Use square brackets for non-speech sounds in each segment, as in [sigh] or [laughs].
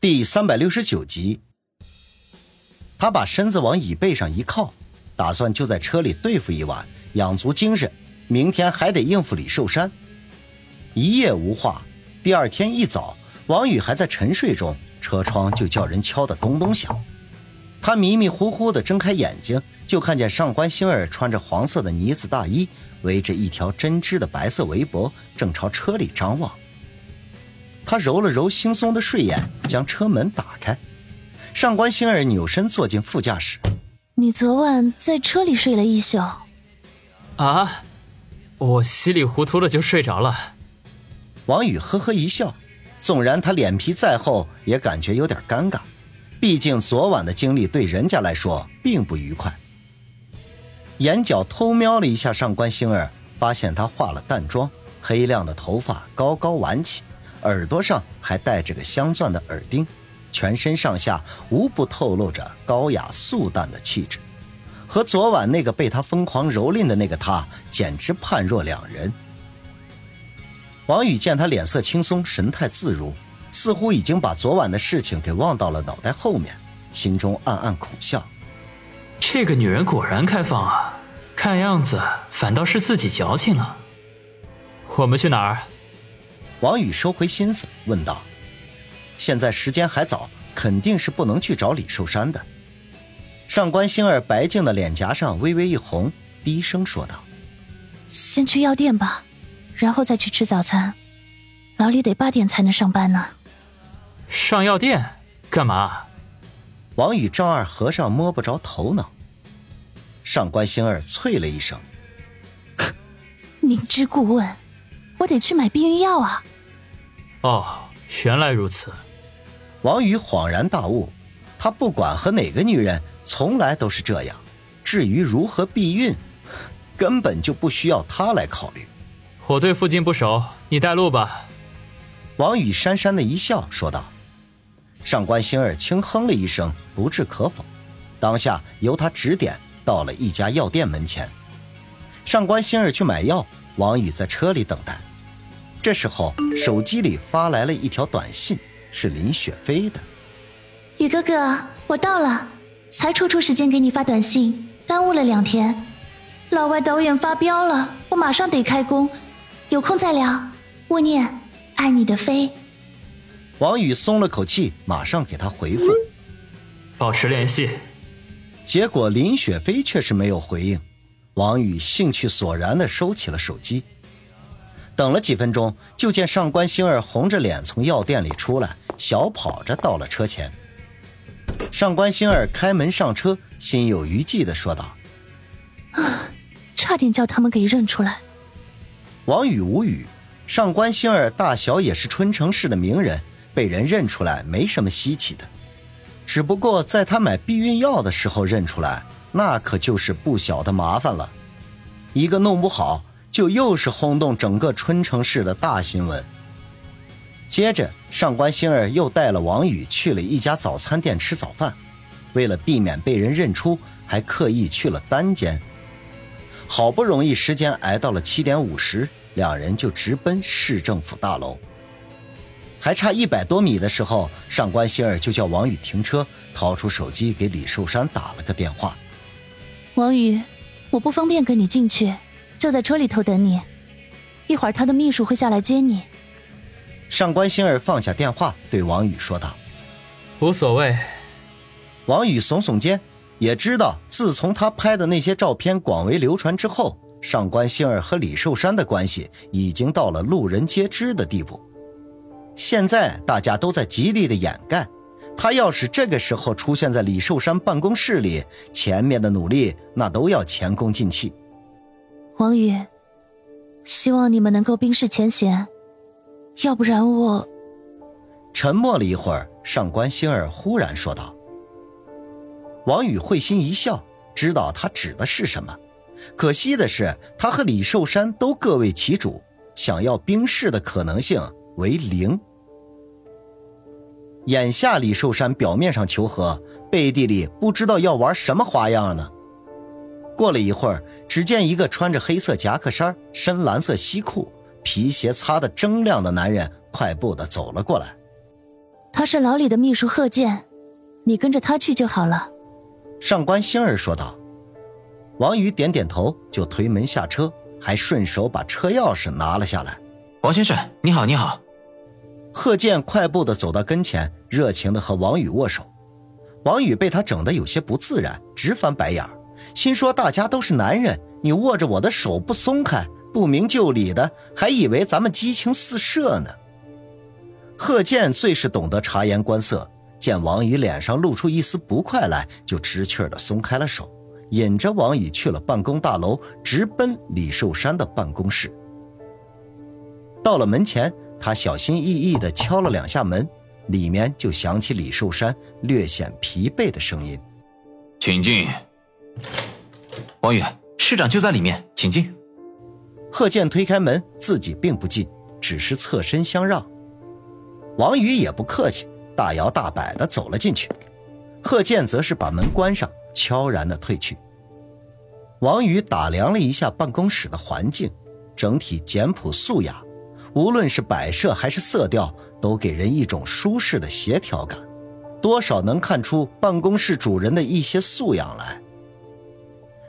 第三百六十九集，他把身子往椅背上一靠，打算就在车里对付一晚，养足精神，明天还得应付李寿山。一夜无话，第二天一早，王宇还在沉睡中，车窗就叫人敲得咚咚响。他迷迷糊糊的睁开眼睛，就看见上官星儿穿着黄色的呢子大衣，围着一条针织的白色围脖，正朝车里张望。他揉了揉惺忪的睡眼，将车门打开。上官星儿扭身坐进副驾驶。你昨晚在车里睡了一宿。啊，我稀里糊涂的就睡着了。王宇呵呵一笑，纵然他脸皮再厚，也感觉有点尴尬。毕竟昨晚的经历对人家来说并不愉快。眼角偷瞄了一下上官星儿，发现她化了淡妆，黑亮的头发高高挽起。耳朵上还戴着个镶钻的耳钉，全身上下无不透露着高雅素淡的气质，和昨晚那个被他疯狂蹂躏的那个他简直判若两人。王宇见他脸色轻松，神态自如，似乎已经把昨晚的事情给忘到了脑袋后面，心中暗暗苦笑：这个女人果然开放啊，看样子反倒是自己矫情了。我们去哪儿？王宇收回心思，问道：“现在时间还早，肯定是不能去找李寿山的。”上官星儿白净的脸颊上微微一红，低声说道：“先去药店吧，然后再去吃早餐。老李得八点才能上班呢。”上药店干嘛？王宇丈二和尚摸不着头脑。上官星儿啐了一声：“ [laughs] 明知故问。”我得去买避孕药啊！哦，原来如此。王宇恍然大悟，他不管和哪个女人，从来都是这样。至于如何避孕，[laughs] 根本就不需要他来考虑。我对附近不熟，你带路吧。王宇讪讪的一笑，说道。上官星儿轻哼了一声，不置可否。当下由他指点，到了一家药店门前。上官星儿去买药，王宇在车里等待。这时候，手机里发来了一条短信，是林雪飞的。宇哥哥，我到了，才抽出时间给你发短信，耽误了两天。老外导演发飙了，我马上得开工，有空再聊。勿念，爱你的飞。王宇松了口气，马上给他回复，保持联系。结果林雪飞却是没有回应，王宇兴趣索然的收起了手机。等了几分钟，就见上官星儿红着脸从药店里出来，小跑着到了车前。上官星儿开门上车，心有余悸的说道：“啊，差点叫他们给认出来。”王宇无语。上官星儿大小也是春城市的名人，被人认出来没什么稀奇的。只不过在他买避孕药的时候认出来，那可就是不小的麻烦了。一个弄不好。就又是轰动整个春城市的大新闻。接着，上官星儿又带了王宇去了一家早餐店吃早饭，为了避免被人认出，还刻意去了单间。好不容易时间挨到了七点五十，两人就直奔市政府大楼。还差一百多米的时候，上官星儿就叫王宇停车，掏出手机给李寿山打了个电话：“王宇，我不方便跟你进去。”就在车里头等你，一会儿他的秘书会下来接你。上官星儿放下电话，对王宇说道：“无所谓。”王宇耸耸肩，也知道自从他拍的那些照片广为流传之后，上官星儿和李寿山的关系已经到了路人皆知的地步。现在大家都在极力的掩盖，他要是这个时候出现在李寿山办公室里，前面的努力那都要前功尽弃。王宇，希望你们能够冰释前嫌，要不然我……沉默了一会儿，上官星儿忽然说道。王宇会心一笑，知道他指的是什么。可惜的是，他和李寿山都各为其主，想要冰释的可能性为零。眼下李寿山表面上求和，背地里不知道要玩什么花样呢。过了一会儿，只见一个穿着黑色夹克衫、深蓝色西裤、皮鞋擦得铮亮的男人快步的走了过来。他是老李的秘书贺建，你跟着他去就好了。”上官星儿说道。王宇点点头，就推门下车，还顺手把车钥匙拿了下来。王先生，你好，你好。贺建快步的走到跟前，热情的和王宇握手。王宇被他整得有些不自然，直翻白眼心说：“大家都是男人，你握着我的手不松开，不明就里的，还以为咱们激情四射呢。”贺建最是懂得察言观色，见王宇脸上露出一丝不快来，就知趣的松开了手，引着王宇去了办公大楼，直奔李寿山的办公室。到了门前，他小心翼翼地敲了两下门。里面就响起李寿山略显疲惫的声音：“请进。”王宇，市长就在里面，请进。贺建推开门，自己并不进，只是侧身相让。王宇也不客气，大摇大摆地走了进去。贺建则是把门关上，悄然地退去。王宇打量了一下办公室的环境，整体简朴素雅，无论是摆设还是色调。都给人一种舒适的协调感，多少能看出办公室主人的一些素养来。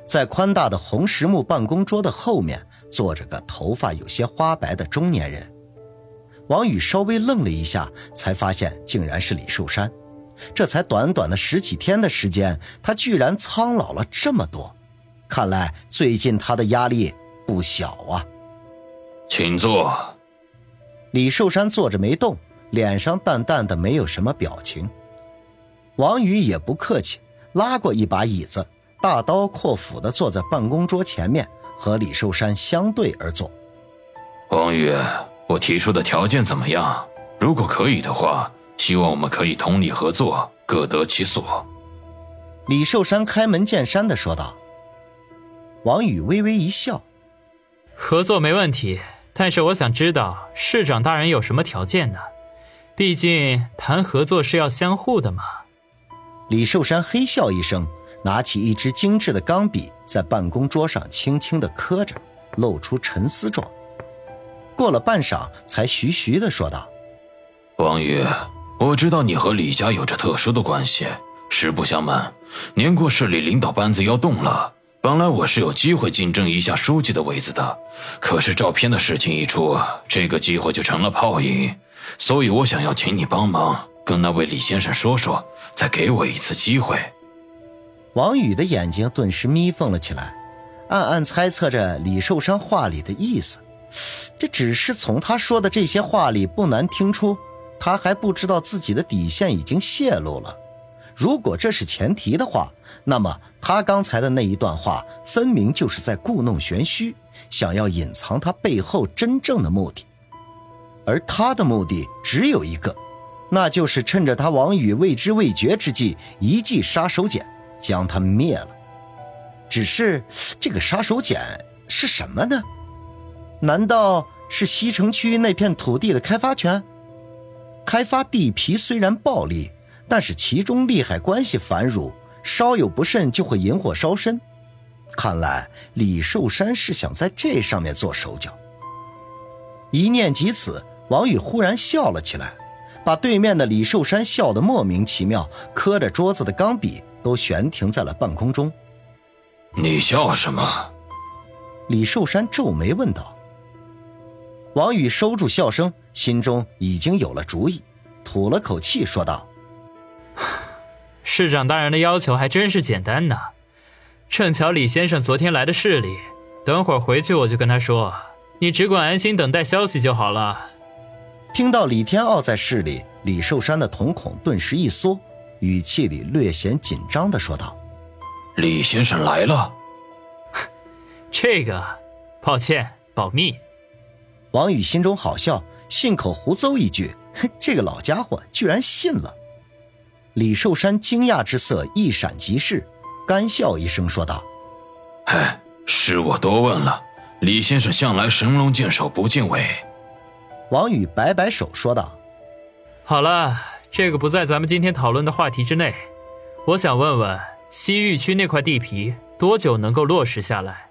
在宽大的红实木办公桌的后面，坐着个头发有些花白的中年人。王宇稍微愣了一下，才发现竟然是李寿山。这才短短的十几天的时间，他居然苍老了这么多。看来最近他的压力不小啊。请坐。李寿山坐着没动，脸上淡淡的没有什么表情。王宇也不客气，拉过一把椅子，大刀阔斧的坐在办公桌前面，和李寿山相对而坐。王宇，我提出的条件怎么样？如果可以的话，希望我们可以通力合作，各得其所。李寿山开门见山的说道。王宇微微一笑：“合作没问题。”但是我想知道市长大人有什么条件呢？毕竟谈合作是要相互的嘛。李寿山嘿笑一声，拿起一支精致的钢笔，在办公桌上轻轻地刻着，露出沉思状。过了半晌，才徐徐地说道：“王宇，我知道你和李家有着特殊的关系。实不相瞒，年过市里领导班子要动了。”本来我是有机会竞争一下书记的位子的，可是照片的事情一出，这个机会就成了泡影。所以我想要请你帮忙，跟那位李先生说说，再给我一次机会。王宇的眼睛顿时眯缝了起来，暗暗猜测着李寿山话里的意思。这只是从他说的这些话里，不难听出，他还不知道自己的底线已经泄露了。如果这是前提的话，那么他刚才的那一段话分明就是在故弄玄虚，想要隐藏他背后真正的目的。而他的目的只有一个，那就是趁着他王宇未知未觉之际，一记杀手锏将他灭了。只是这个杀手锏是什么呢？难道是西城区那片土地的开发权？开发地皮虽然暴利。但是其中利害关系繁缛，稍有不慎就会引火烧身。看来李寿山是想在这上面做手脚。一念及此，王宇忽然笑了起来，把对面的李寿山笑得莫名其妙，磕着桌子的钢笔都悬停在了半空中。你笑什么？李寿山皱眉问道。王宇收住笑声，心中已经有了主意，吐了口气说道。[sighs] 市长大人的要求还真是简单呢。正巧李先生昨天来的市里，等会儿回去我就跟他说，你只管安心等待消息就好了。听到李天傲在市里，李寿山的瞳孔顿时一缩，语气里略显紧张的说道：“李先生来了。[laughs] ”这个，抱歉，保密。王宇心中好笑，信口胡诌一句：“ [laughs] 这个老家伙居然信了。”李寿山惊讶之色一闪即逝，干笑一声说道：“嗨，是我多问了。李先生向来神龙见首不见尾。”王宇摆摆手说道：“好了，这个不在咱们今天讨论的话题之内。我想问问，西域区那块地皮多久能够落实下来？”